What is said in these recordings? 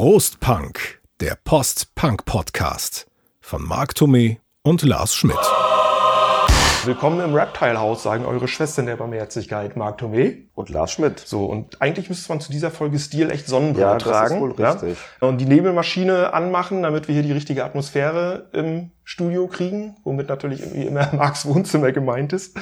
Prost Punk, der Post-Punk-Podcast von Marc Thomé und Lars Schmidt. Willkommen im Reptile-Haus, sagen eure Schwestern der Barmherzigkeit, Marc Thomé. Und Lars Schmidt. So, und eigentlich müsste man zu dieser Folge Stil echt Sonnenbrille Ja, das ist tragen. wohl richtig. Ja? Und die Nebelmaschine anmachen, damit wir hier die richtige Atmosphäre im Studio kriegen, womit natürlich irgendwie immer Marks Wohnzimmer gemeint ist.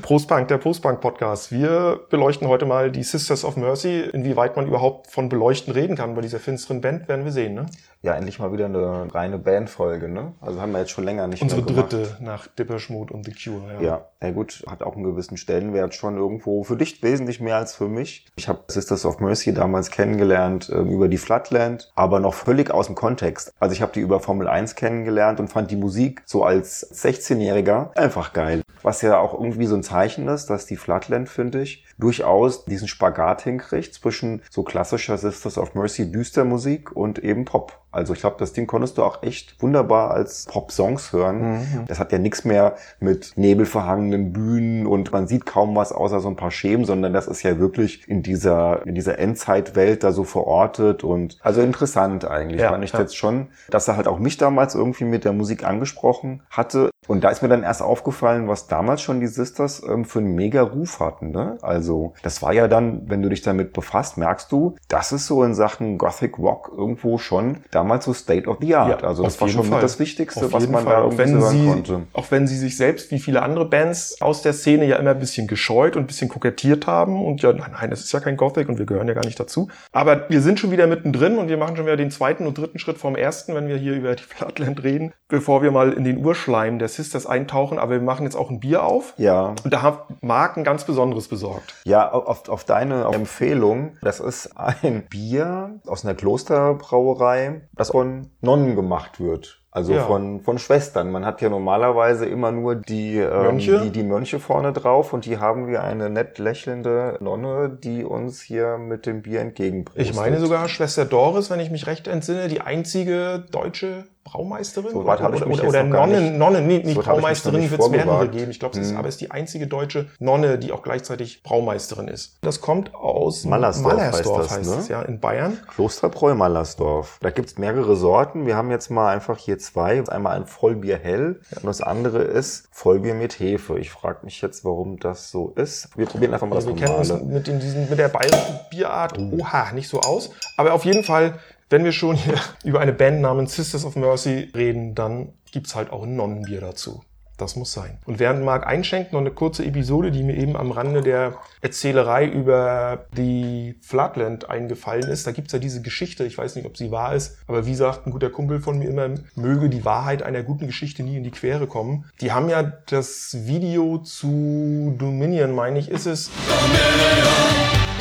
Prostpunk, der Postpunk-Podcast. Wir beleuchten heute mal die Sisters of Mercy. Inwieweit man überhaupt von Beleuchten reden kann bei dieser finsteren Band, werden wir sehen. Ne? Ja, endlich mal wieder eine reine Bandfolge, ne? Also haben wir jetzt schon länger nicht Unsere mehr gemacht. dritte nach Depeche Mode und The Cure. Ja, ja gut, hat auch einen gewissen Stellenwert schon irgendwo. Für dich wesentlich mehr als für mich. Ich habe Sisters of Mercy damals kennengelernt ähm, über die Flatland, aber noch völlig aus dem Kontext. Also ich habe die über Formel 1 kennengelernt und fand die Musik so als 16-Jähriger einfach geil. Was ja auch irgendwie so ein Zeichen ist, dass die Flatland, finde ich, durchaus diesen Spagat hinkriegt zwischen so klassischer Sisters of Mercy Düstermusik und eben Pop. Also ich glaube, das Ding konntest du auch echt wunderbar als Pop-Songs hören. Das hat ja nichts mehr mit nebelverhangenen Bühnen und man sieht kaum was außer so ein paar Schemen, sondern das ist ja wirklich in dieser, in dieser Endzeitwelt da so verortet und also interessant eigentlich. Ja, fand ich ja. jetzt schon, dass er halt auch mich damals irgendwie mit der Musik angesprochen hatte. Und da ist mir dann erst aufgefallen, was damals schon die Sisters ähm, für einen mega Ruf hatten. Ne? Also das war ja dann, wenn du dich damit befasst, merkst du, das ist so in Sachen Gothic Rock irgendwo schon damals so State of the Art. Ja, also das war schon Fall. das Wichtigste, Auf was man Fall. da auch irgendwie wenn hören sie, konnte. Auch wenn sie sich selbst, wie viele andere Bands aus der Szene, ja immer ein bisschen gescheut und ein bisschen kokettiert haben. Und ja, nein, nein, das ist ja kein Gothic und wir gehören ja gar nicht dazu. Aber wir sind schon wieder mittendrin und wir machen schon wieder den zweiten und dritten Schritt vom ersten, wenn wir hier über die Flatland reden, bevor wir mal in den Urschleim der Sisters eintauchen. Aber wir machen jetzt auch ein Bier auf. Ja, Und da hat Marc ein ganz Besonderes besorgt. Ja, auf, auf deine Empfehlung. Das ist ein Bier aus einer Klosterbrauerei, das von Nonnen gemacht wird. Also Ja. von, von Schwestern. Man hat ja normalerweise immer nur die, ähm, Mönche? die, die Mönche vorne drauf und die haben wir eine nett lächelnde Nonne, die uns hier mit dem Bier entgegenbringt. Ich meine sogar Schwester Doris, wenn ich mich recht entsinne, die einzige deutsche Braumeisterin So weit oder, oder, oder noch gar Nonne, nee, nicht so Braumeisterin wird es mehrere geben. Ich glaube, sie ist Hm. aber ist die einzige deutsche Nonne, die auch gleichzeitig Braumeisterin ist. Das kommt aus Mallersdorf Mallersdorf heißt das, heißt ne? es, ja, in Bayern. Klosterbräu Mallersdorf. Da gibt's mehrere Sorten. Wir haben jetzt mal einfach hier zwei. Einmal ein Vollbier hell und das andere ist Vollbier mit Hefe. Ich frage mich jetzt, warum das so ist. Wir probieren einfach mal das Also wir kennen uns normale. mit, in diesen, mit der bayerischen Bierart, oha, nicht so aus. Aber auf jeden Fall, wenn wir schon hier über eine Band namens Sisters of Mercy reden, dann gibt's halt auch ein Nonnenbier dazu. Das muss sein. Und während Marc einschenkt, noch eine kurze Episode, die mir eben am Rande der Erzählerei über die Flatland eingefallen ist. Da gibt's ja diese Geschichte, ich weiß nicht, ob sie wahr ist, aber wie sagt ein guter Kumpel von mir immer, möge die Wahrheit einer guten Geschichte nie in die Quere kommen. Die haben ja das Video zu Dominion, meine ich, ist es,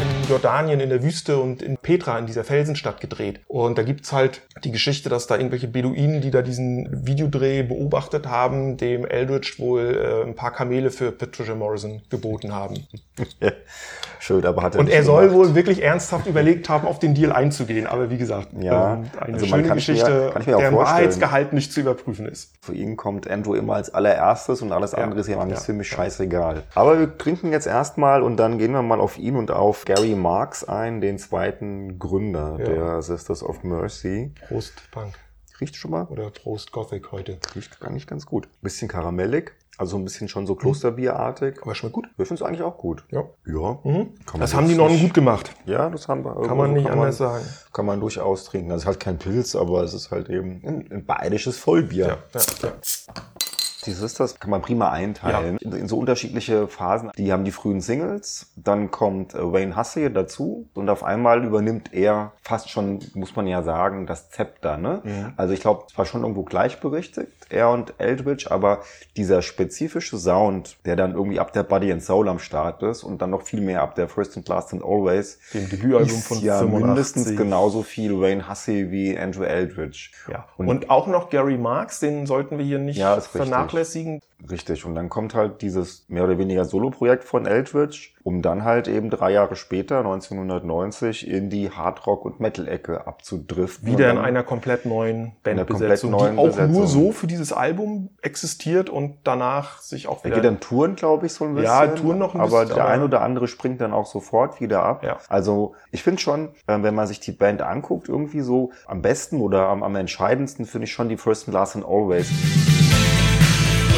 in Jordanien in der Wüste und in Petra, in dieser Felsenstadt gedreht. Und da gibt's halt die Geschichte, dass da irgendwelche Beduinen, die da diesen Videodreh beobachtet haben, dem Eldridge wohl äh, ein paar Kamele für Patricia Morrison geboten haben. Schön, aber hat er Und er soll gemacht. wohl wirklich ernsthaft überlegt haben, auf den Deal einzugehen. Aber wie gesagt, Ja, ähm, eine also schöne Geschichte, mir vorstellen. Wahrheitsgehalt nicht zu überprüfen ist. Für ihn kommt Andrew immer als allererstes und alles Ja. andere ist ihm eigentlich Ja. ziemlich scheißegal. Aber wir trinken jetzt erstmal und dann gehen wir mal auf ihn und auf Gary Marks ein, den zweiten Gründer Ja. der Sisters of Mercy. Prost Punk Riecht schon mal? oder Prost Gothic heute. Riecht gar nicht ganz gut. Bisschen karamellig, also ein bisschen schon so Klosterbierartig. Aber schmeckt gut. Wir finden es eigentlich auch gut. Ja. Ja. Mhm. Man Das haben die Nonnen nicht- gut gemacht. Ja, das haben wir. Kann man nicht kann anders sagen. Kann man durchaus trinken. Das ist halt kein Pilz, aber es ist halt eben ein, ein bayerisches Vollbier. Ja, ja, ja. Die Sisters kann man prima einteilen in, in so unterschiedliche Phasen. Die haben die frühen Singles, dann kommt äh, Wayne Hussey dazu und auf einmal übernimmt er fast schon, muss man ja sagen, das Zepter. Ne? Mhm. Also ich glaube, es war schon irgendwo gleichberechtigt, er und Eldridge, aber dieser spezifische Sound, der dann irgendwie ab der Body and Soul am Start ist und dann noch viel mehr ab der First and Last and Always, Dem Debütalbum ist von ja 85. mindestens genauso viel Wayne Hussey wie Andrew Eldridge. Ja. Und- Und, auch noch Gary Marks, den sollten wir hier nicht Ja, vernachlässigen. Vernachlässigen. Richtig, und dann kommt halt dieses mehr oder weniger Solo-Projekt von Eldridge, um dann halt eben drei Jahre später, 1990, in die Hardrock- und Metal-Ecke abzudriften. Wieder in einer komplett neuen Bandbesetzung, komplett neuen die auch Besetzung. nur so für dieses Album existiert und danach sich auch Er wieder... geht dann Touren, glaube ich, so ein bisschen. Ja, Touren noch ein Aber bisschen, der aber- ein oder andere springt dann auch sofort wieder ab. Ja. Also ich finde schon, äh, wenn man sich die Band anguckt, irgendwie so am besten oder am, am entscheidendsten finde ich schon die First and Last and Always.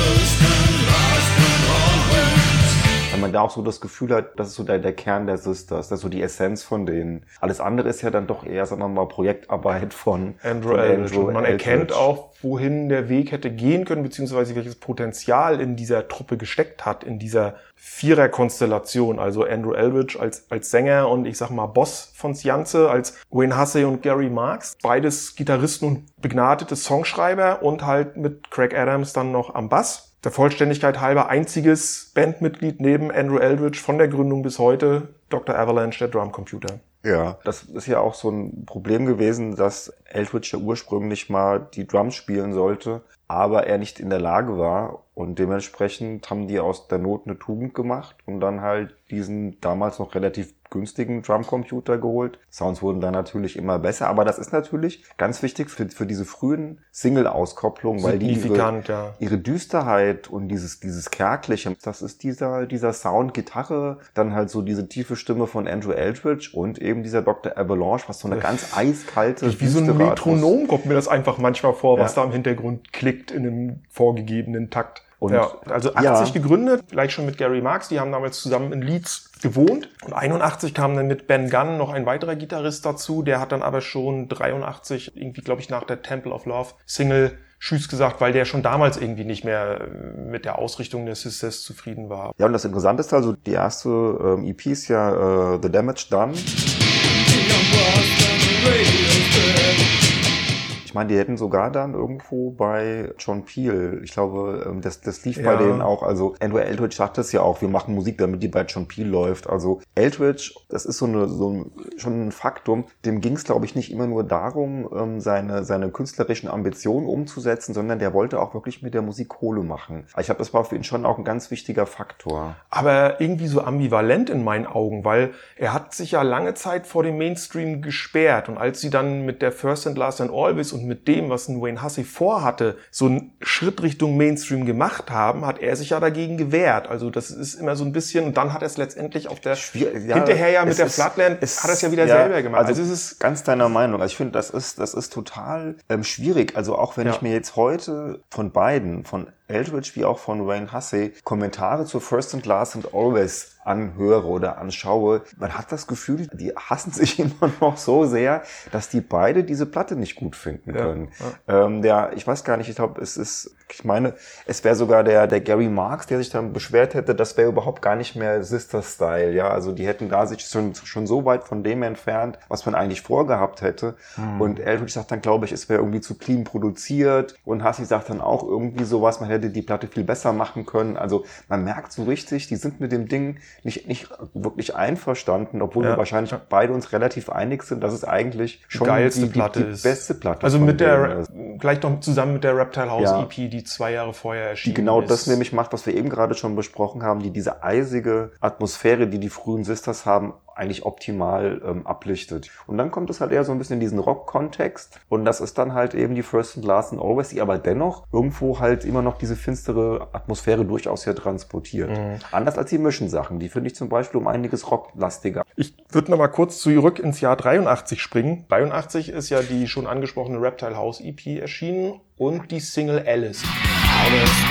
Weil man da auch so das Gefühl hat, das ist so der, der Kern der Sisters, das ist so die Essenz von denen. Alles andere ist ja dann doch eher, sagen wir mal, Projektarbeit von Andrew von Eldridge. Und man Eldridge. erkennt auch, wohin der Weg hätte gehen können, beziehungsweise welches Potenzial in dieser Truppe gesteckt hat, in dieser Vierer-Konstellation. Also Andrew Eldridge als, als Sänger und ich sag mal Boss von Sianze, als Wayne Hussey und Gary Marks. Beides Gitarristen und begnadete Songschreiber und halt mit Craig Adams dann noch am Bass. Der Vollständigkeit halber einziges Bandmitglied neben Andrew Eldridge von der Gründung bis heute, Dr. Avalanche, der Drumcomputer. Ja, das ist ja auch so ein Problem gewesen, dass Eldridge ja ursprünglich mal die Drums spielen sollte, aber er nicht in der Lage war und dementsprechend haben die aus der Not eine Tugend gemacht und dann halt diesen damals noch relativ günstigen Drumcomputer geholt. Sounds wurden dann natürlich immer besser, aber das ist natürlich ganz wichtig für, für diese frühen Single-Auskopplungen, weil die ihre, ja. ihre Düsterheit und dieses, dieses Kärgliche, das ist dieser, dieser Sound, Gitarre, dann halt so diese tiefe Stimme von Andrew Eldridge und eben dieser Dr. Avalanche, was so eine ganz eiskalte, Wie so ein Metronom kommt mir das einfach manchmal vor, was Ja. da im Hintergrund klickt in einem vorgegebenen Takt. Und- ja, also 80 ja. gegründet, gleich schon mit Gary Marks, die haben damals zusammen in Leeds gewohnt. Und 81 kam dann mit Ben Gunn noch ein weiterer Gitarrist dazu, der hat dann aber schon 83, irgendwie glaube ich nach der Temple of Love Single Tschüss gesagt, weil der schon damals irgendwie nicht mehr äh, mit der Ausrichtung des Sisters zufrieden war. Ja, und das Interessante ist also, die erste ähm, EP ist ja äh, The Damage Done. Ich meine, die hätten sogar dann irgendwo bei John Peel, ich glaube, ähm, das, das lief bei Ja. denen auch. Also Andrew Eldridge sagt das ja auch, wir machen Musik, damit die bei John Peel läuft. Also Eldridge, das ist so, eine, so ein, schon ein Faktum. Dem ging es, glaube ich, nicht immer nur darum, ähm, seine, seine künstlerischen Ambitionen umzusetzen, sondern der wollte auch wirklich mit der Musik Kohle machen. Ich glaube, das war für ihn schon auch ein ganz wichtiger Faktor. aber irgendwie so ambivalent in meinen Augen, weil er hat sich ja lange Zeit vor dem Mainstream gesperrt und als sie dann mit der First and Last and Always und mit dem, was ein Wayne Hussey vorhatte, so einen Schritt Richtung Mainstream gemacht haben, hat er sich ja dagegen gewehrt. Also das ist immer so ein bisschen und dann hat er es letztendlich auf der Schwier- ja, hinterher ja mit der ist- Flatland es- hat er es ja wieder ja, selber gemacht. Also, Also, es ist ganz deiner Meinung. Also ich finde, das ist, das ist total ähm, schwierig. Also auch wenn Ja. ich mir jetzt heute von beiden, von Eldridge wie auch von Wayne Hussey, Kommentare zu First and Last and Always anhöre oder anschaue, man hat das Gefühl, die hassen sich immer noch so sehr, dass die beide diese Platte nicht gut finden Ja, können. Ähm, der, ich weiß gar nicht, ich glaube, es ist, ich meine, es wäre sogar der, der Gary Marks, der sich dann beschwert hätte, das wäre überhaupt gar nicht mehr Sister-Style, ja. Also die hätten da sich schon, schon so weit von dem entfernt, was man eigentlich vorgehabt hätte. Und Eldridge sagt dann, glaube ich, es wäre irgendwie zu clean produziert. Und Hassi sagt dann auch irgendwie sowas, man hätte die Platte viel besser machen können. Also man merkt so richtig, die sind mit dem Ding nicht, nicht wirklich einverstanden, obwohl Ja, wir wahrscheinlich beide uns relativ einig sind, dass es eigentlich schon die, die, Platte die ist. beste Platte also mit der ist. gleich noch zusammen mit der Reptile House Ja. EP, die zwei Jahre vorher die erschienen genau ist. das nämlich macht, was wir eben gerade schon besprochen haben, die diese eisige Atmosphäre, die die frühen Sisters haben, eigentlich optimal ähm, ablichtet. Und dann kommt es halt eher so ein bisschen in diesen Rock-Kontext und das ist dann halt eben die First and Last and Always, die aber dennoch irgendwo halt immer noch diese finstere Atmosphäre durchaus hier transportiert. Mhm. Anders als die Mission-Sachen, die finde ich zum Beispiel um einiges rocklastiger. Ich würde noch mal kurz zurück ins Jahr 83 springen. 83 ist ja die schon angesprochene Reptile House EP erschienen und die Single Alice. Alice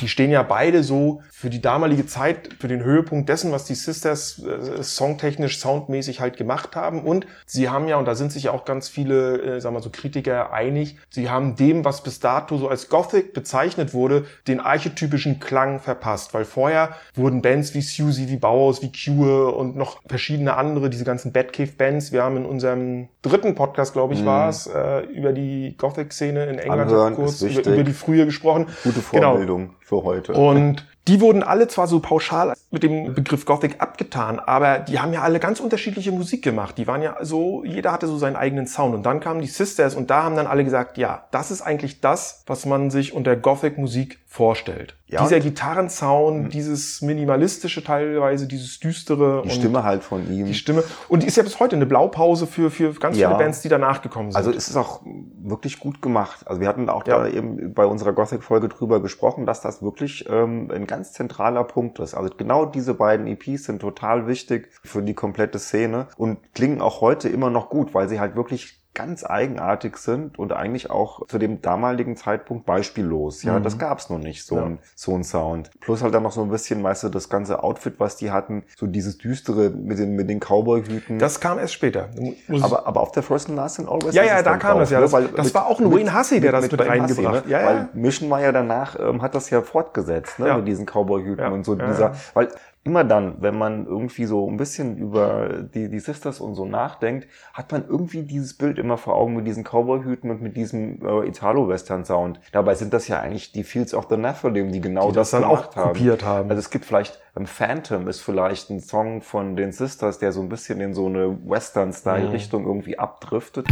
die stehen ja beide so für die damalige Zeit, für den Höhepunkt dessen, was die Sisters äh, songtechnisch, soundmäßig halt gemacht haben. Und sie haben ja, und da sind sich ja auch ganz viele, äh, sagen wir so, Kritiker einig, sie haben dem, was bis dato so als Gothic bezeichnet wurde, den archetypischen Klang verpasst. Weil vorher wurden Bands wie Susie, wie Bauhaus, wie Cure und noch verschiedene andere, diese ganzen Batcave-Bands. Wir haben in unserem dritten Podcast, glaube ich, war es, äh, über die Gothic-Szene in England kurz über, über die frühe gesprochen. Gute Genau. Für heute. Und Die wurden alle zwar so pauschal mit dem Begriff Gothic abgetan, aber die haben ja alle ganz unterschiedliche Musik gemacht. Die waren ja so, jeder hatte so seinen eigenen Sound. Und dann kamen die Sisters und da haben dann alle gesagt, ja, das ist eigentlich das, was man sich unter Gothic-Musik vorstellt. Ja, Dieser und- Gitarrensound, dieses minimalistische teilweise, dieses düstere Die Stimme halt von ihm. die Stimme. Und die ist ja bis heute eine Blaupause für, für ganz Ja. viele Bands, die danach gekommen sind. Also es ist auch wirklich gut gemacht. Also wir hatten auch Ja. da eben bei unserer Gothic-Folge drüber gesprochen, dass das wirklich ähm, ein ganz zentraler Punkt ist. Also genau diese beiden EPs sind total wichtig für die komplette Szene und klingen auch heute immer noch gut, weil sie halt wirklich ganz eigenartig sind und eigentlich auch zu dem damaligen Zeitpunkt beispiellos. Ja, Mhm. das gab's noch nicht, so, Ja. ein, so ein Sound. Plus halt dann noch so ein bisschen, weißt du, das ganze Outfit, was die hatten, so dieses düstere mit den, mit den Cowboy-Hüten. das kam erst später. Aber, aber auf der First and Last and Always. Ja, ja, da kam das ja. ne? Das- das war auch ein Wayne Hussey, der das mit Wayne reingebracht. Ja, ne? ja. Weil Mission war ja danach, ähm, hat das ja fortgesetzt, ne? Ja. mit diesen Cowboy-Hüten Ja, und so ja, dieser, ja. weil immer dann, wenn man irgendwie so ein bisschen über die, die Sisters und so nachdenkt, hat man irgendwie dieses Bild immer vor Augen mit diesen Cowboy-Hüten und mit diesem äh, Italo-Western-Sound. Dabei sind das ja eigentlich die Fields of the Nephilim, die genau Die das dann gemacht auch kopiert haben. Also es gibt vielleicht, ähm, Phantom ist vielleicht ein Song von den Sisters, der so ein bisschen in so eine Western-Style-Richtung irgendwie abdriftet.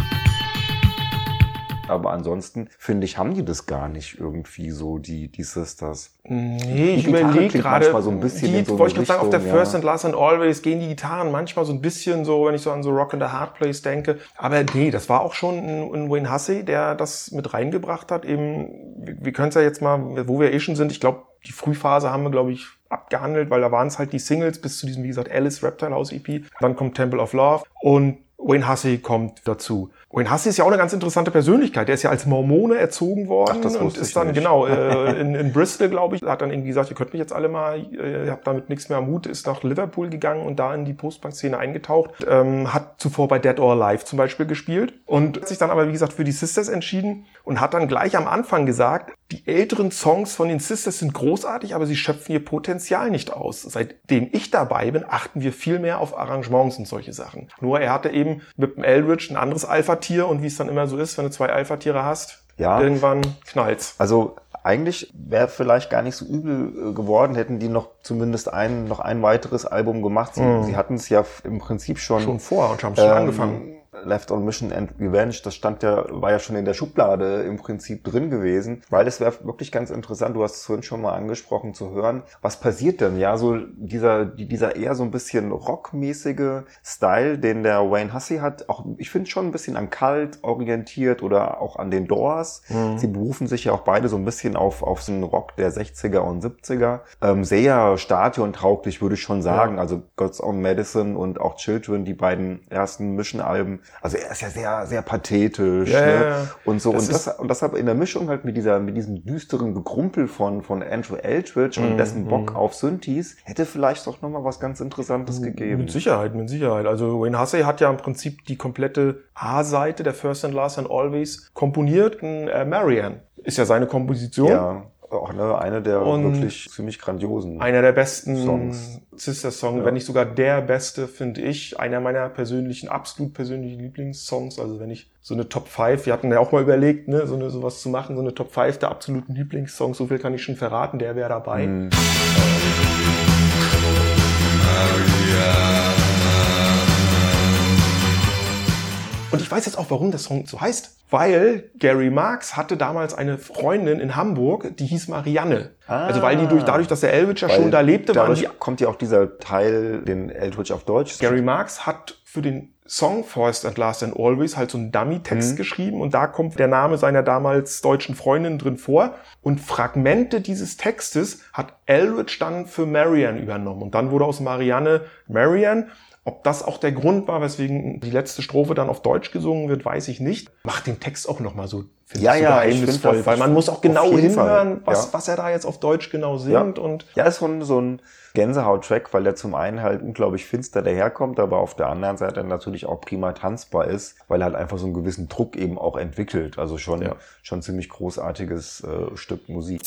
Aber ansonsten, finde ich, haben die das gar nicht irgendwie so, die, die Sisters. Nee, ich überlege gerade, so ein bisschen die, so wollte ich gerade sagen, auf der First ja. and Last and Always gehen die Gitarren manchmal so ein bisschen so, wenn ich so an so Rock in the Hard Place denke. Aber nee, das war auch schon ein, ein Wayne Hussey, der das mit reingebracht hat. Eben, wir, wir können es ja jetzt mal, wo wir eh schon sind, ich glaube, die Frühphase haben wir, glaube ich, abgehandelt, weil da waren es halt die Singles bis zu diesem, wie gesagt, Alice Reptile House EP. Dann kommt Temple of Love und Wayne Hussey kommt dazu. Wayne Hussey ist ja auch eine ganz interessante Persönlichkeit. Der ist ja als Mormone erzogen worden Ach, das und ist dann, nicht. genau, äh, in, in Bristol, glaube ich, hat dann irgendwie gesagt, ihr könnt mich jetzt alle mal, äh, ihr habt damit nichts mehr am Hut, ist nach Liverpool gegangen und da in die Postpunk-Szene eingetaucht, ähm, hat zuvor bei Dead or Alive zum Beispiel gespielt und hat sich dann aber, wie gesagt, für die Sisters entschieden und hat dann gleich am Anfang gesagt, die älteren Songs von den Sisters sind großartig, aber sie schöpfen ihr Potenzial nicht aus. Seitdem ich dabei bin, achten wir viel mehr auf Arrangements und solche Sachen. Nur er hatte eben mit dem Eldridge ein anderes Alpha-Tier und wie es dann immer so ist, wenn du zwei Alpha-Tiere hast, Ja. irgendwann knallt's. Also eigentlich wäre vielleicht gar nicht so übel äh, geworden, hätten die noch zumindest ein, noch ein weiteres Album gemacht. Sie, Mhm. sie hatten es ja im Prinzip schon, Schon vor und haben schon ähm, angefangen. Left on Mission and Revenge, das stand ja, war ja schon in der Schublade im Prinzip drin gewesen, weil es wäre wirklich ganz interessant, du hast es vorhin schon mal angesprochen, zu hören, was passiert denn? Ja, so dieser, die- dieser eher so ein bisschen rockmäßige Style, den der Wayne Hussey hat, auch, ich finde schon ein bisschen an Kalt orientiert oder auch an den Doors. Mhm. Sie berufen sich ja auch beide so ein bisschen auf, auf so einen Rock der 60er und 70er. Ähm, sehr stadiontauglich, würde ich schon sagen. Also God's Own Medicine und auch Children, die beiden ersten Mission-Alben. Also er ist ja sehr, sehr pathetisch. Ja, ne? ja, ja. Und so. Das und, das, und deshalb in der Mischung halt mit dieser, mit diesem düsteren Gegrumpel von, von Andrew Eldridge und Mhm, dessen Bock mhm. auf Synthes, hätte vielleicht doch nochmal was ganz Interessantes gegeben. Mit Sicherheit, mit Sicherheit. Also Wayne Hussey hat ja im Prinzip die komplette A-Seite der First and Last and Always komponiert. Äh, Marianne ist ja seine Komposition. Ja, auch ne, eine der Und wirklich ziemlich grandiosen. Einer der besten Songs. Sister-Songs, Ja. wenn nicht sogar der beste, finde ich. Einer meiner persönlichen, absolut persönlichen Lieblingssongs. Also wenn ich so eine Top 5, wir hatten ja auch mal überlegt, ne, so eine, sowas zu machen, so eine Top 5 der absoluten Lieblingssongs, so viel kann ich schon verraten, der wäre dabei. Mhm. Und ich weiß jetzt auch, warum der Song so heißt. Weil Gary Marx hatte damals eine Freundin in Hamburg, die hieß Marianne. Ah. also weil die durch, dadurch, dass der Elwitch ja schon da lebte, dadurch die kommt ja auch dieser Teil, den Eldridge auf Deutsch. Gary Marx hat für den Song First and Last and Always halt so einen Dummy-Text Mhm. geschrieben und da kommt der Name seiner damals deutschen Freundin drin vor und Fragmente dieses Textes hat Eldridge dann für Marianne übernommen und dann wurde aus Marianne Marianne. Ob das auch der Grund war, weswegen die letzte Strophe dann auf Deutsch gesungen wird, weiß ich nicht. Macht den Text auch nochmal so, finde Ja, ich, ja, geheimnisvoll, weil man muss auch genau hinhören, was, ja. was er da jetzt auf Deutsch genau Ja. singt und Ja, ist schon so ein Gänsehaut-Track, weil der zum einen halt unglaublich finster daherkommt, aber auf der anderen Seite natürlich auch prima tanzbar ist, weil er halt einfach so einen gewissen Druck eben auch entwickelt. Also schon, Ja. schon ziemlich großartiges äh, Stück Musik.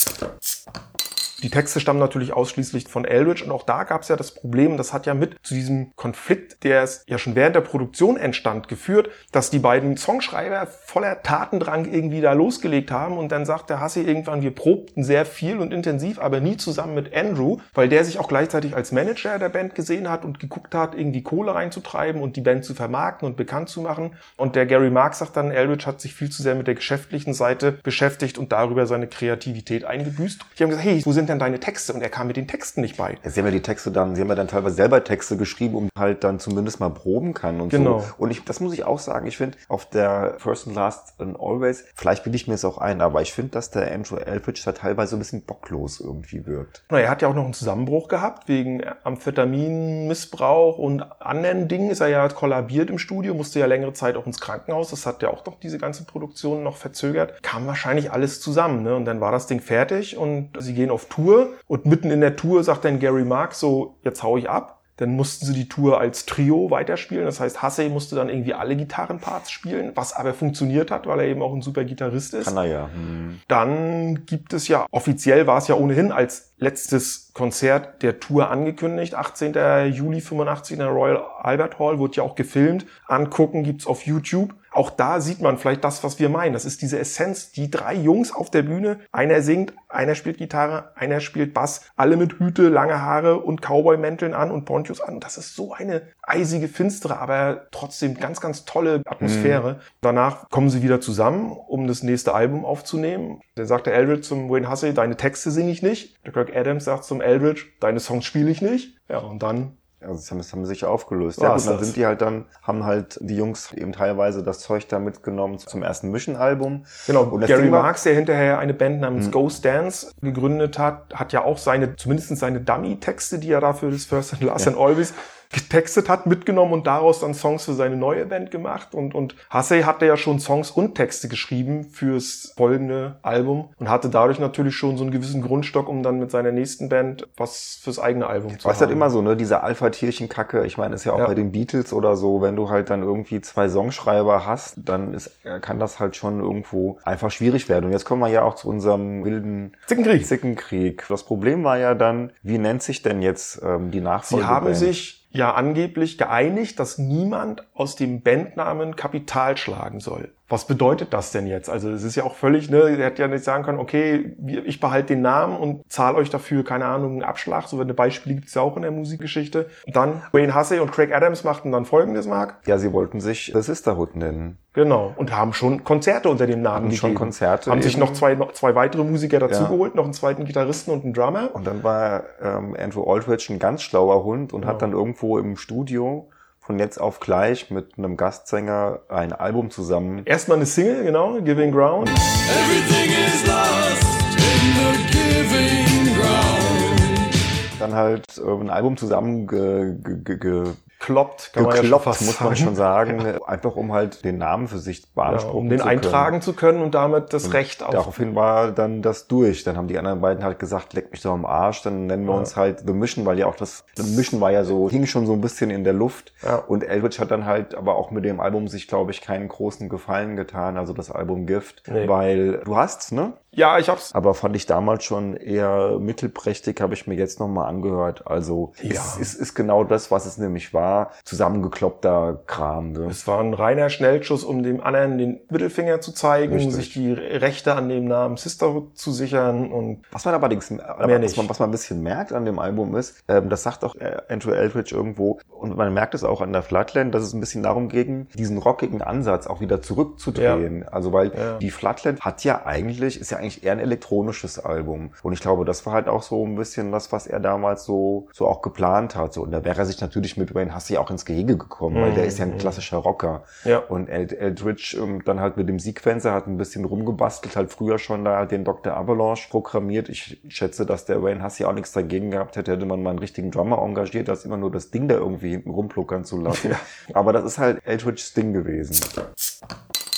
Die Texte stammen natürlich ausschließlich von Eldridge und auch da gab es ja das Problem, das hat ja mit zu diesem Konflikt, der es ja schon während der Produktion entstand, geführt, dass die beiden Songschreiber voller Tatendrang irgendwie da losgelegt haben und dann sagt der Hassi irgendwann, wir probten sehr viel und intensiv, aber nie zusammen mit Andrew, weil der sich auch gleichzeitig als Manager der Band gesehen hat und geguckt hat, irgendwie Kohle reinzutreiben und die Band zu vermarkten und bekannt zu machen. Und der Gary Marks sagt dann, Eldridge hat sich viel zu sehr mit der geschäftlichen Seite beschäftigt und darüber seine Kreativität eingebüßt. Die haben gesagt, hey, wo sind denn deine Texte? Und er kam mit den Texten nicht bei. Ja, sie haben ja die Texte dann, sie haben ja dann teilweise selber Texte geschrieben, um halt dann zumindest mal proben kann und Genau. so. Und ich, das muss ich auch sagen, ich finde auf der First and Last and Always, vielleicht bilde ich mir es auch ein, aber ich finde, dass der Andrew Eldridge da teilweise ein bisschen bocklos irgendwie wirkt. Na, Er hat ja auch noch einen Zusammenbruch gehabt wegen Amphetaminmissbrauch und anderen Dingen. Ist er ja kollabiert im Studio, musste ja längere Zeit auch ins Krankenhaus. Das hat ja auch noch diese ganze Produktion noch verzögert. Kam wahrscheinlich alles zusammen. Ne? Und dann war das Ding fertig und sie gehen auf Tour. Und mitten in der Tour sagt dann Gary Mark so, jetzt hau ich ab. Dann mussten sie die Tour als Trio weiterspielen. Das heißt, Hassey musste dann irgendwie alle Gitarrenparts spielen, was aber funktioniert hat, weil er eben auch ein super Gitarrist ist. Kann er ja. Hm. Dann gibt es ja, offiziell war es ja ohnehin als letztes Konzert der Tour angekündigt. 18. Juli 85 in der Royal Albert Hall, wurde ja auch gefilmt. Angucken gibt's auf YouTube. Auch da sieht man vielleicht das, was wir meinen. Das ist diese Essenz. Die drei Jungs auf der Bühne. Einer singt, einer spielt Gitarre, einer spielt Bass. Alle mit Hüte, lange Haare und Cowboy-Mänteln an und Ponchos an. Das ist so eine eisige, finstere, aber trotzdem ganz, ganz tolle Atmosphäre. Danach kommen sie wieder zusammen, um das nächste Album aufzunehmen. Dann sagt der Eldridge zum Wayne Hussey, deine Texte singe ich nicht. Der Kirk Adams sagt zum Eldridge, deine Songs spiele ich nicht. Ja, und dann Also das haben, das haben sie sich aufgelöst. War Ja, und dann das? sind die halt dann, haben halt die Jungs eben teilweise das Zeug da mitgenommen zum ersten Mission-Album. Genau, Und Gary Ding Marks, der hinterher eine Band namens Ghost Dance gegründet hat, hat ja auch seine, zumindest seine Dummy-Texte, die er da für das First and Last and Always getextet hat, mitgenommen und daraus dann Songs für seine neue Band gemacht. Und, und Hassey hatte ja schon Songs und Texte geschrieben fürs folgende Album und hatte dadurch natürlich schon so einen gewissen Grundstock, um dann mit seiner nächsten Band was fürs eigene Album zu es ist halt haben. immer so, ne, diese Alpha-Tierchen-Kacke. Ich meine, ist ja auch Ja. bei den Beatles oder so, wenn du halt dann irgendwie zwei Songschreiber hast, dann ist, äh, kann das halt schon irgendwo einfach schwierig werden. Und jetzt kommen wir ja auch zu unserem wilden Zickenkrieg. Zickenkrieg. Das Problem war ja dann, wie nennt sich denn jetzt ähm, die Sie Nachfolge? haben sich ja angeblich geeinigt, dass niemand aus dem Bandnamen Kapital schlagen soll. Was bedeutet das denn jetzt? Also es ist ja auch völlig, ne, er hätte ja nicht sagen können, okay, ich behalte den Namen und zahle euch dafür, keine Ahnung, einen Abschlag. So eine Beispiele gibt es ja auch in der Musikgeschichte. Dann Wayne Hussey und Craig Adams machten dann folgendes, Mark. Ja, sie wollten sich The Sisterhood nennen. Genau. Und haben schon Konzerte unter dem Namen Haben schon gegeben. Konzerte Haben sich eben. noch zwei, noch zwei weitere Musiker dazugeholt, Ja. noch einen zweiten Gitarristen und einen Drummer. Und dann war ähm, Andrew Aldridge ein ganz schlauer Hund und hat dann irgendwo im Studio von jetzt auf gleich mit einem Gastsänger ein Album zusammen. Erstmal eine Single, genau, Giving Ground. Everything is lost in the giving ground. Dann halt äh, ein Album zusammen ge, ge, ge, ge, Kloppt, kann man ja gekloppt, fast muss man schon sagen. Einfach um halt den Namen für sich Ja, beanspruchen um den zu können. eintragen zu können und damit das Recht auf. Daraufhin war dann das durch. Dann haben die anderen beiden halt gesagt, leck mich doch am Arsch, dann nennen wir Ja. uns halt The Mission, weil ja auch das The Mission war ja so, hing schon so ein bisschen in der Luft. Ja. Und Eldridge hat dann halt aber auch mit dem Album sich, glaube ich, keinen großen Gefallen getan, also das Album Gift, Nee. weil du hast, ne? Ja, ich hab's. Aber fand ich damals schon eher mittelprächtig, habe ich mir jetzt nochmal angehört. Also Ja. es ist, ist genau das, was es nämlich war. Zusammengekloppter Kram. Ne? Es war ein reiner Schnellschuss, um dem anderen den Mittelfinger zu zeigen, Richtig. sich die Rechte an dem Namen Sisterhood zu sichern und Was man allerdings, Mehr was man, was man ein bisschen merkt an dem Album ist, ähm, das sagt auch äh, Andrew Eldridge irgendwo, und man merkt es auch an der Flatland, dass es ein bisschen darum ging, diesen rockigen Ansatz auch wieder zurückzudrehen. Also weil Ja. die Flatland hat ja eigentlich, ist ja eigentlich eher ein elektronisches Album. Und ich glaube, das war halt auch so ein bisschen das, was er damals so, so auch geplant hat. So, und da wäre er sich natürlich mit Wayne Hussey auch ins Gehege gekommen, weil der ist ja ein klassischer Rocker. Ja. Und Eld Eldridge ähm, dann halt mit dem Sequencer hat ein bisschen rumgebastelt, halt früher schon da den Dr. Avalanche programmiert. Ich schätze, dass der Wayne Hussey auch nichts dagegen gehabt hätte, hätte man mal einen richtigen Drummer engagiert, als immer nur das Ding da irgendwie hinten rumpluckern zu lassen. Aber das ist halt Eldridges Ding gewesen.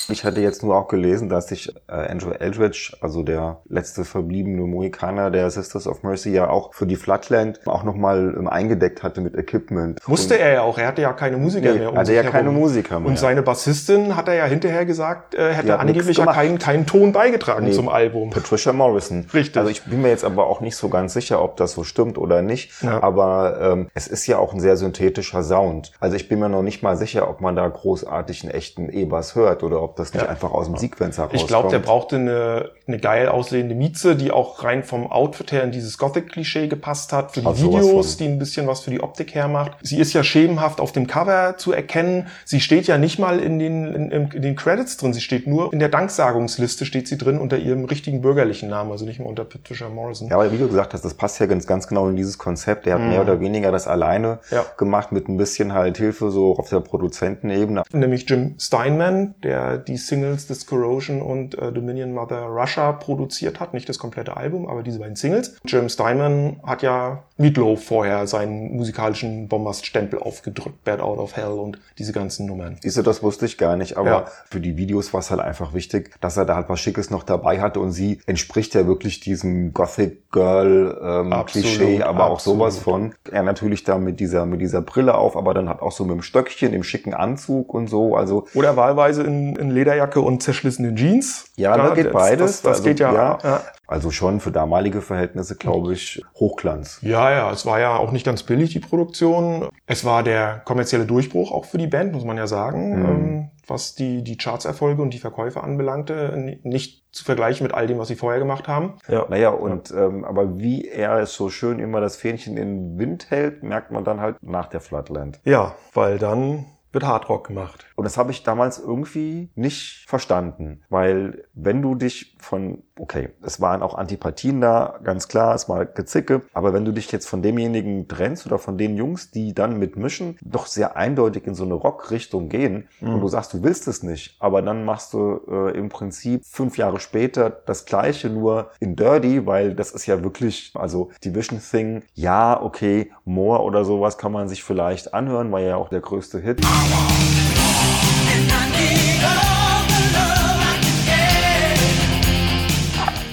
Ich hatte jetzt nur auch gelesen, dass sich äh, Andrew Eldridge, also der letzte verbliebene Mohikaner der Sisters of Mercy, ja auch für die Flatland auch nochmal ähm, eingedeckt hatte mit Equipment. Musste er ja auch. Er hatte ja keine Musiker Nee, mehr. um hatte ja keine herum. Musiker mehr. Und seine Bassistin hat er ja hinterher gesagt, äh, hätte angeblich ja keinen, keinen Ton beigetragen Nee. zum Album. Patricia Morrison. Richtig. Also ich bin mir jetzt aber auch nicht so ganz sicher, ob das so stimmt oder nicht. Ja. Aber ähm, es ist ja auch ein sehr synthetischer Sound. Also ich bin mir noch nicht mal sicher, ob man da großartig einen echten E-Bass hört oder ob das nicht Ja. einfach aus dem Sequencer rauskommt. Ich glaube, der brauchte eine, eine geil aussehende Mieze, die auch rein vom Outfit her in dieses Gothic-Klischee gepasst hat. Für die sowas Videos, die ein bisschen was für die Optik hermacht. Sie ist ja schemenhaft auf dem Cover zu erkennen. Sie steht ja nicht mal in den, in, in den Credits drin. Sie steht nur in der Danksagungsliste steht sie drin unter ihrem richtigen bürgerlichen Namen, also nicht mehr unter Patricia Morrison. Ja, aber wie du gesagt hast, das passt ja ganz, ganz genau in dieses Konzept. Der hat mehr oder weniger das alleine Mhm. Ja. gemacht mit ein bisschen halt Hilfe so auf der Produzentenebene. nämlich Jim Steinman, der die Singles Discorrosion und äh, Dominion Mother Russia produziert hat. Nicht das komplette Album, aber diese beiden Singles. Jim Steinman hat ja Meatloaf vorher seinen musikalischen Bombast-Stempel aufgedrückt, Bad Out of Hell und diese ganzen Nummern. Siehst du, das wusste ich gar nicht, aber Ja. für die Videos war es halt einfach wichtig, dass er da halt was Schickes noch dabei hatte und sie entspricht ja wirklich diesem Gothic Girl ähm, Absolut, Klischee, aber auch absolut. sowas von. Er natürlich da mit dieser mit dieser Brille auf, aber dann hat auch so mit dem Stöckchen, im schicken Anzug und so. Also Oder wahlweise in, in Lederjacke und zerschlissenen Jeans. Ja, da geht das, beides. Das, das Also, geht ja. ja. ja. also schon für damalige Verhältnisse, glaube ich, Hochglanz. Ja, ja, es war ja auch nicht ganz billig, die Produktion. Es war der kommerzielle Durchbruch auch für die Band, muss man ja sagen, Mhm. ähm, was die, die Chartserfolge und die Verkäufe anbelangte. Nicht zu vergleichen mit all dem, was sie vorher gemacht haben. Ja. Naja, und ähm, aber wie er es so schön immer das Fähnchen in den Wind hält, merkt man dann halt nach der Flatland. Ja, weil dann wird Hardrock gemacht. Und das habe ich damals irgendwie nicht verstanden, weil wenn du dich von, okay, es waren auch Antipathien da, ganz klar, es war Gezicke, aber wenn du dich jetzt von demjenigen trennst oder von den Jungs, die dann mitmischen, doch sehr eindeutig in so eine Rock-Richtung gehen und du sagst, du willst es nicht, aber dann machst du äh, im Prinzip fünf Jahre später das Gleiche nur in Dirty, weil das ist ja wirklich, also Division Thing, ja, okay, More oder sowas kann man sich vielleicht anhören, war ja auch der größte Hit.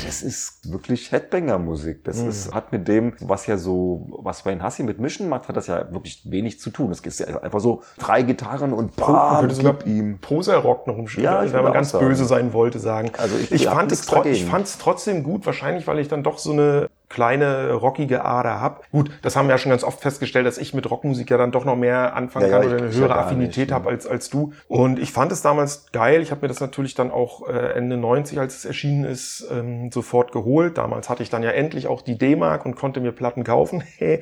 Das ist wirklich Headbanger-Musik. Das ist, hat mit dem, was ja so, was Wayne Hussey mit Mischen macht, hat das ja wirklich wenig zu tun. Es ist ja einfach so drei Gitarren und bam, gib ihm. Poser-Rock noch umschreiben, Ja, ich wenn man ganz sagen. böse sein wollte, sagen. Also ich- ich fand es ich fand's trotzdem gut, wahrscheinlich, weil ich dann doch so eine kleine rockige Ader hab. Gut, das haben wir ja schon ganz oft festgestellt, dass ich mit Rockmusik ja dann doch noch mehr anfangen Ja, ja, kann oder ich- eine ja höhere Affinität ne. habe als, als du. Und ich fand es damals geil. Ich habe mir das natürlich dann auch äh, Ende 90, als es erschienen ist, ähm, sofort geholt. Damals hatte ich dann ja endlich auch die D-Mark und konnte mir Platten kaufen.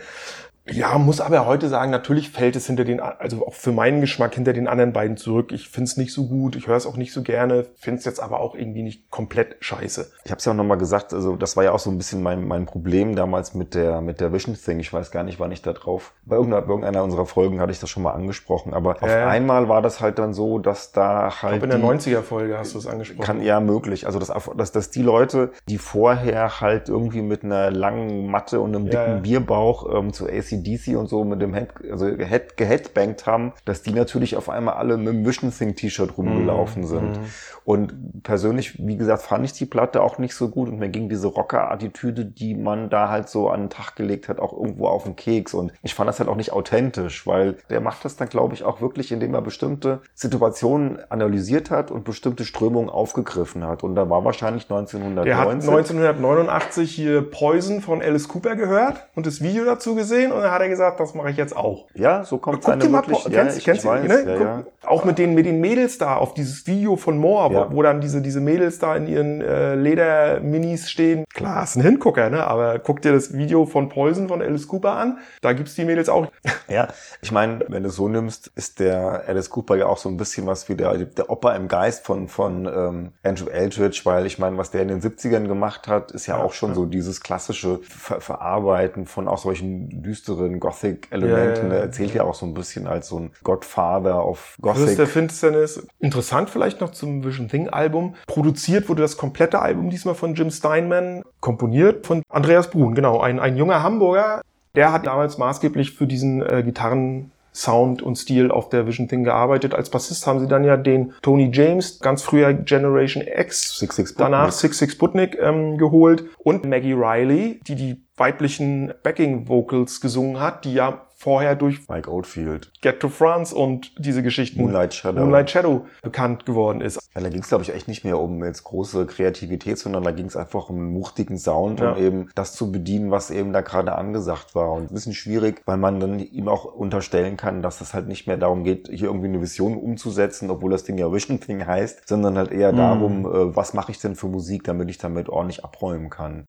Ja, muss aber heute sagen, natürlich fällt es hinter den, also auch für meinen Geschmack hinter den anderen beiden zurück. Ich find's nicht so gut, ich höre es auch nicht so gerne, find's jetzt aber auch irgendwie nicht komplett scheiße. Ich habe es ja auch nochmal gesagt, also das war ja auch so ein bisschen mein, mein Problem damals mit der, mit der Vision Thing. Ich weiß gar nicht, wann ich da drauf. Bei irgendeiner, bei irgendeiner unserer Folgen hatte ich das schon mal angesprochen. Aber auf Ja. einmal war das halt dann so, dass da Ich halt. glaube, in der die- 90er-Folge hast du es angesprochen. Kann ja möglich. Also dass, dass, dass die Leute, die vorher halt irgendwie mit einer langen Matte und einem dicken ja. Bierbauch ähm, zu ACDC und so mit dem Head, also gehead, geheadbangt haben, dass die natürlich auf einmal alle mit dem Vision Thing T-Shirt rumgelaufen sind. Und persönlich, wie gesagt, fand ich die Platte auch nicht so gut und mir ging diese Rocker-Attitüde, die man da halt so an den Tag gelegt hat, auch irgendwo auf den Keks. Und ich fand das halt auch nicht authentisch, weil der macht das dann, glaube ich, auch wirklich, indem er bestimmte Situationen analysiert hat und bestimmte Strömungen aufgegriffen hat. Und da war wahrscheinlich 1990. Der hat 1989 hier Poison von Alice Cooper gehört und das Video dazu gesehen und hat er gesagt, das mache ich jetzt auch. ja, so kommt Guck eine dir mal, wirklich, ja, kennst, ich, kennst ich weiß, ne? ja, Guck. Auch mit den, mit den Mädels da auf dieses Video von Moore, wo, wo dann diese, diese Mädels da in ihren äh, Lederminis stehen. Klar, ist ein Hingucker, ne? Aber guck dir das Video von Poison von Alice Cooper an. Da gibt's die Mädels auch. Ja, ich meine, wenn du es so nimmst, ist der Alice Cooper ja auch so ein bisschen was wie der, der Opa im Geist von, von ähm, Andrew Eldridge, weil ich meine, was der in den 70ern gemacht hat, ist ja, Ja, auch schon ja. so dieses klassische Ver Verarbeiten von auch solchen düsteren Gothic-Elementen. Ja, ja, ja. Er erzählt ja auch so ein bisschen als so ein Godfather of Das ist der Gothic. Finsternis. Interessant vielleicht noch zum Vision Thing Album. Produziert wurde das komplette Album diesmal von Jim Steinman. Komponiert von Andreas Brun, genau. Ein, ein junger Hamburger. Der hat damals maßgeblich für diesen äh, Gitarren Sound und Stil auf der Vision Thing gearbeitet. Als Bassist haben sie dann ja den Tony James, ganz früher Generation X, Six Six danach Sputnik. Six Six Sputnik ähm, geholt und Maggie Riley, die die weiblichen Backing Vocals gesungen hat, die ja vorher durch Mike Oldfield. Get to France und diese Geschichten Moonlight Shadow. Moonlight Shadow bekannt geworden ist. Ja, da ging es, glaube ich, echt nicht mehr um jetzt große Kreativität, sondern da ging es einfach um einen wuchtigen Sound Ja. und eben das zu bedienen, was eben da gerade angesagt war. Und ein bisschen schwierig, weil man dann ihm auch unterstellen kann, dass es halt nicht mehr darum geht, hier irgendwie eine Vision umzusetzen, obwohl das Ding ja Vision Thing heißt, sondern halt eher darum, äh, was mache ich denn für Musik, damit ich damit ordentlich abräumen kann.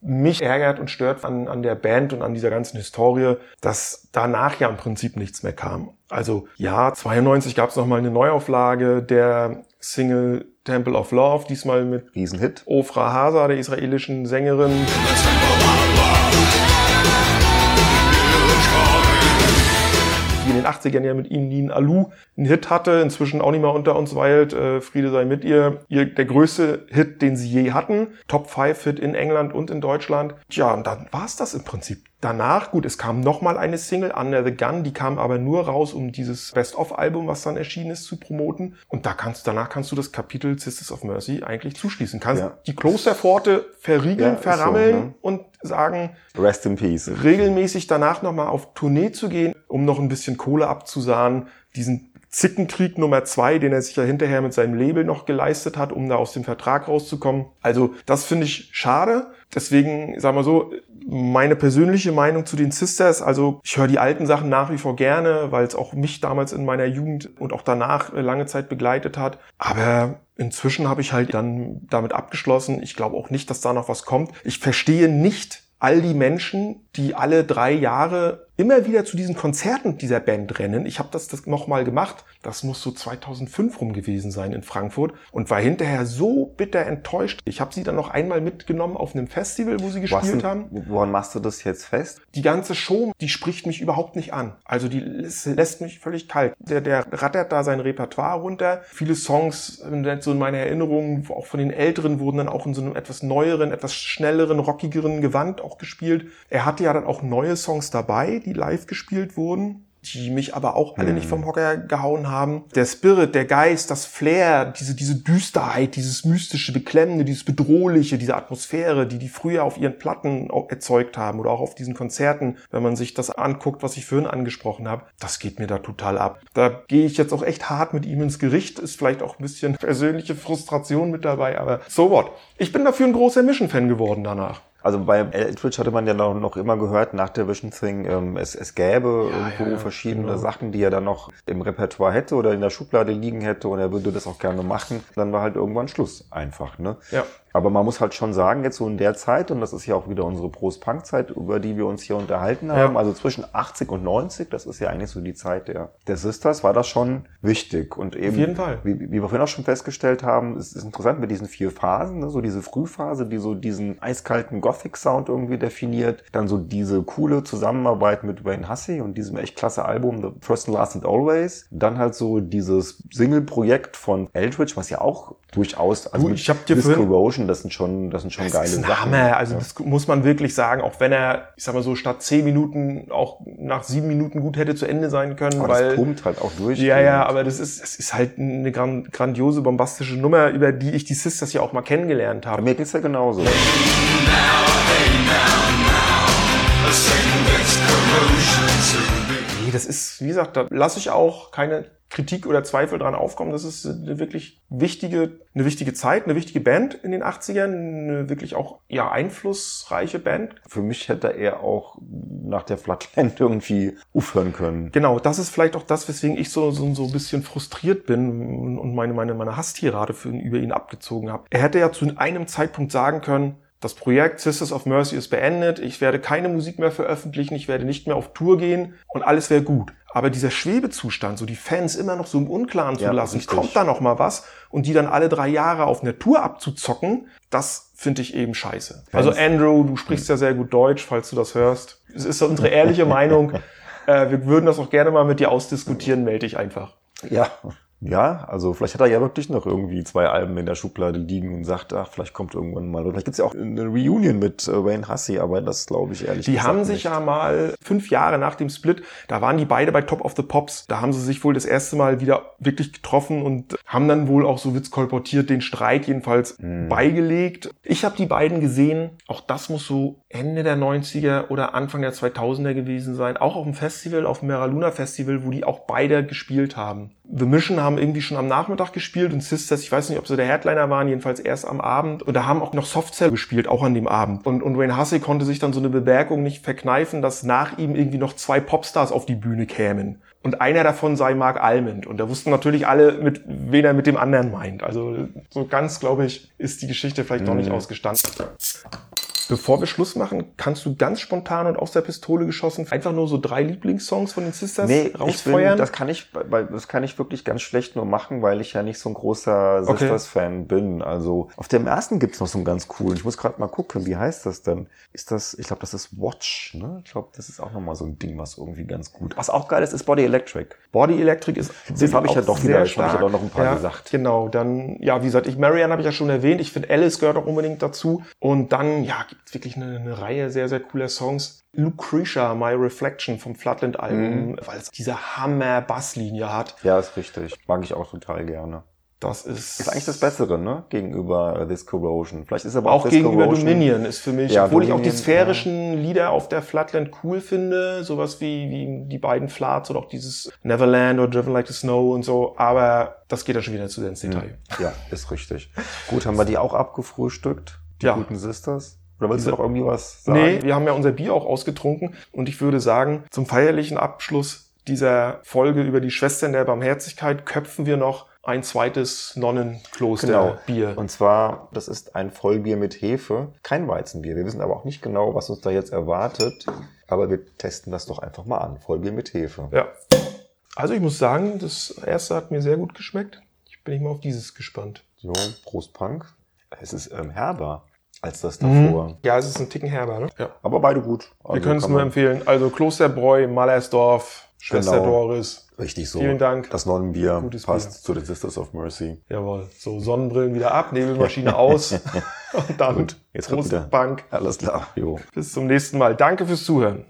Mich ärgert und stört an, an der Band und an dieser ganzen Historie, dass danach ja im Prinzip nichts mehr kam. Also ja, 92 gab es nochmal eine Neuauflage der Single Temple of Love, diesmal mit Riesenhit. Ofra Hasa, der israelischen Sängerin. In den 80ern ja mit ihm Nin Alu einen Hit hatte, inzwischen auch nicht mehr unter uns weilt. Äh, Friede sei mit ihr. ihr. Der größte Hit, den sie je hatten. Top 5 Hit in England und in Deutschland. Tja, und dann war es das im Prinzip. Danach, gut, es kam nochmal eine Single, Under the Gun, die kam aber nur raus, um dieses Best-of-Album, was dann erschienen ist, zu promoten. Und da kannst, danach kannst du das Kapitel Sisters of Mercy eigentlich zuschließen. Kannst Ja. die Klosterpforte verriegeln, Ja, ist so, verrammeln ne? und sagen, Rest in Peace. regelmäßig danach nochmal auf Tournee zu gehen, um noch ein bisschen Kohle abzusahnen, diesen Zickenkrieg Nummer zwei, den er sich ja hinterher mit seinem Label noch geleistet hat, um da aus dem Vertrag rauszukommen. Also das finde ich schade. Deswegen, sagen wir so, meine persönliche Meinung zu den Sisters, also ich höre die alten Sachen nach wie vor gerne, weil es auch mich damals in meiner Jugend und auch danach äh, lange Zeit begleitet hat. Aber inzwischen habe ich halt dann damit abgeschlossen. Ich glaube auch nicht, dass da noch was kommt. Ich verstehe nicht all die Menschen, die alle drei Jahre immer wieder zu diesen Konzerten dieser Band rennen. Ich habe das, das nochmal gemacht. Das muss so 2005 rum gewesen sein in Frankfurt und war hinterher so bitter enttäuscht. Ich habe sie dann noch einmal mitgenommen auf einem Festival, wo sie gespielt denn- haben. Woran machst du das jetzt fest? Die ganze Show, die spricht mich überhaupt nicht an. Also die lässt, mich völlig kalt. Der, der rattert da sein Repertoire runter. Viele Songs, so in meiner Erinnerung, auch von den Älteren, wurden dann auch in so einem etwas neueren, etwas schnelleren, rockigeren Gewand auch gespielt. Er hatte ja dann auch neue Songs dabei, die live gespielt wurden die mich aber auch alle nicht vom Hocker gehauen haben. Der Spirit, der Geist, das Flair, diese, diese Düsterheit, dieses mystische, beklemmende, dieses bedrohliche, diese Atmosphäre, die die früher auf ihren Platten erzeugt haben oder auch auf diesen Konzerten, wenn man sich das anguckt, was ich vorhin angesprochen habe, das geht mir da total ab. Da gehe ich jetzt auch echt hart mit ihm ins Gericht, ist vielleicht auch ein bisschen persönliche Frustration mit dabei, aber so what. Ich bin dafür ein großer Mission-Fan geworden danach. Also bei Eldridge hatte man ja noch, noch immer gehört nach der Vision Thing, ähm, es, es gäbe Ja, irgendwo ja, verschiedene genau. Sachen, die er dann noch im Repertoire hätte oder in der Schublade liegen hätte und er würde das auch gerne machen. Dann war halt irgendwann Schluss einfach. Ne? Ja. Aber man muss halt schon sagen, jetzt so in der Zeit, und das ist ja auch wieder unsere Prost-Punk-Zeit, über die wir uns hier unterhalten haben, also zwischen 80 und 90, das ist ja eigentlich so die Zeit der, der Sisters, war das schon wichtig. Und eben, Auf jeden Fall. Wie, wie wir vorhin auch schon festgestellt haben, es ist interessant mit diesen vier Phasen, ne? so diese Frühphase, die so diesen eiskalten Gothic-Sound irgendwie definiert, dann so diese coole Zusammenarbeit mit Wayne Hussey und diesem echt klasse Album The First and Last and Always, dann halt so dieses Single-Projekt von Eldridge, was ja auch durchaus, also Du, ich hab dir Miss vorhin- Corrosion, das sind schon, das sind schon Das geile ist ein Sachen. Hammer. Also Ja. das muss man wirklich sagen, auch wenn er, ich sag mal so, statt zehn Minuten auch nach sieben Minuten gut hätte zu Ende sein können, Aber das weil pumpt halt auch durch. ja, ja, aber das ist, es ist halt eine gran grandiose, bombastische Nummer, über die ich die Sisters ja auch mal kennengelernt Bei habe. mir geht's ja genauso. Nee, das ist, wie gesagt, da lasse ich auch keine Kritik oder Zweifel dran aufkommen. Das ist eine wirklich wichtige, eine wichtige Zeit, eine wichtige Band in den 80ern, eine wirklich auch ja einflussreiche Band. Für mich hätte er auch nach der Flatland irgendwie aufhören können. Genau, das ist vielleicht auch das, weswegen ich so, so, so ein bisschen frustriert bin und meine, meine, meine Hasstirade für ihn, über ihn abgezogen habe. Er hätte ja zu einem Zeitpunkt sagen können, das Projekt Sisters of Mercy ist beendet, ich werde keine Musik mehr veröffentlichen, ich werde nicht mehr auf Tour gehen und alles wäre gut. Aber dieser Schwebezustand, so die Fans immer noch so im Unklaren zu Ja, lassen, richtig. kommt da noch mal was und die dann alle drei Jahre auf einer Tour abzuzocken, das finde ich eben scheiße. Also Andrew, du sprichst ja sehr gut Deutsch, falls du das hörst. Es ist unsere ehrliche Meinung. Äh, wir würden das auch gerne mal mit dir ausdiskutieren, melde dich einfach. Ja, Ja, also vielleicht hat er ja wirklich noch irgendwie zwei Alben in der Schublade liegen und sagt, ach, vielleicht kommt irgendwann mal. Oder vielleicht gibt's ja auch eine Reunion mit äh, Wayne Hussey, aber das glaube ich ehrlich Die gesagt haben sich nicht. ja mal fünf Jahre nach dem Split, da waren die beide bei Top of the Pops. Da haben sie sich wohl das erste Mal wieder wirklich getroffen und haben dann wohl auch, so wird's kolportiert, den Streit jedenfalls beigelegt. Ich habe die beiden gesehen, auch das muss so Ende der 90er oder Anfang der 2000er gewesen sein, auch auf dem Festival, auf dem Mera Luna Festival, wo die auch beide gespielt haben. The Mission haben irgendwie schon am Nachmittag gespielt und Sisters, ich weiß nicht, ob sie der Headliner waren, jedenfalls erst am Abend. Und da haben auch noch Softcell gespielt, auch an dem Abend. Und, und Wayne Hussey konnte sich dann so eine Bemerkung nicht verkneifen, dass nach ihm irgendwie noch zwei Popstars auf die Bühne kämen. Und einer davon sei Mark Almond. Und da wussten natürlich alle, mit, wen er mit dem anderen meint. Also so ganz, glaube ich, ist die Geschichte vielleicht noch nicht ausgestanden. Bevor wir Schluss machen, kannst du ganz spontan und aus der Pistole geschossen einfach nur so drei Lieblingssongs von den Sisters Nee, ich bin, rausfeuern? das kann ich, das kann ich wirklich ganz schlecht nur machen, weil ich ja nicht so ein großer Okay. Sisters-Fan bin. Also auf dem ersten gibt's noch so einen ganz coolen. Ich muss gerade mal gucken, wie heißt das denn? Ist das, ich glaube, das ist Watch, ne? Ich glaube, das ist auch nochmal so ein Ding, was irgendwie ganz gut. Was auch geil ist, ist Body Electric. Body Electric ist Den habe ich ja doch wieder, ich ja doch noch ein paar ja, gesagt. Genau, dann, ja, wie gesagt, ich, Marianne habe ich ja schon erwähnt. Ich finde, Alice gehört auch unbedingt dazu. Und dann, ja, gibt's wirklich eine, eine Reihe sehr, sehr cooler Songs. Lucretia, My Reflection vom Flatland-Album, Mhm. weil es diese Hammer-Basslinie hat. Ja, ist richtig. Mag ich auch total gerne. Das ist, Ist eigentlich das Bessere, ne? Gegenüber This Corrosion. Vielleicht ist aber auch This gegenüber Corrosion- Dominion ist für mich, Ja, obwohl ich auch die Dominion, sphärischen Lieder auf der Flatland cool finde, sowas wie, wie die beiden Flats oder auch dieses Neverland oder Driven Like the Snow und so, aber das geht ja schon wieder zu sehr ins Detail. Ja, ist richtig. Gut, haben wir die auch abgefrühstückt? Die Ja. guten Sisters? Oder willst du noch irgendwie was sagen? Nee, wir haben ja unser Bier auch ausgetrunken und ich würde sagen, zum feierlichen Abschluss dieser Folge über die Schwestern der Barmherzigkeit köpfen wir noch ein zweites Nonnenkloster Genau. Und zwar, das ist ein Vollbier mit Hefe, kein Weizenbier. Wir wissen aber auch nicht genau, was uns da jetzt erwartet. Aber wir testen das doch einfach mal an. Vollbier mit Hefe. ja. Also ich muss sagen, das erste hat mir sehr gut geschmeckt. Ich bin nicht mal auf dieses gespannt. So, Prost Punk. Es ist ähm, herber als das davor. Ja, es ist ein Ticken herber, ne? Ja. Aber beide gut. Wir Also können es nur empfehlen. Also Klosterbräu, Mallersdorf, Schwester Genau. Doris. Richtig so. Vielen Dank. Das Nonnenbier Gutes passt Bier. zu den Sisters of Mercy. Jawohl. So, Sonnenbrillen wieder ab, Nebelmaschine aus. Und dann Gut, jetzt kommt Prost. Bank. Alles klar. Jo. Bis zum nächsten Mal. Danke fürs Zuhören.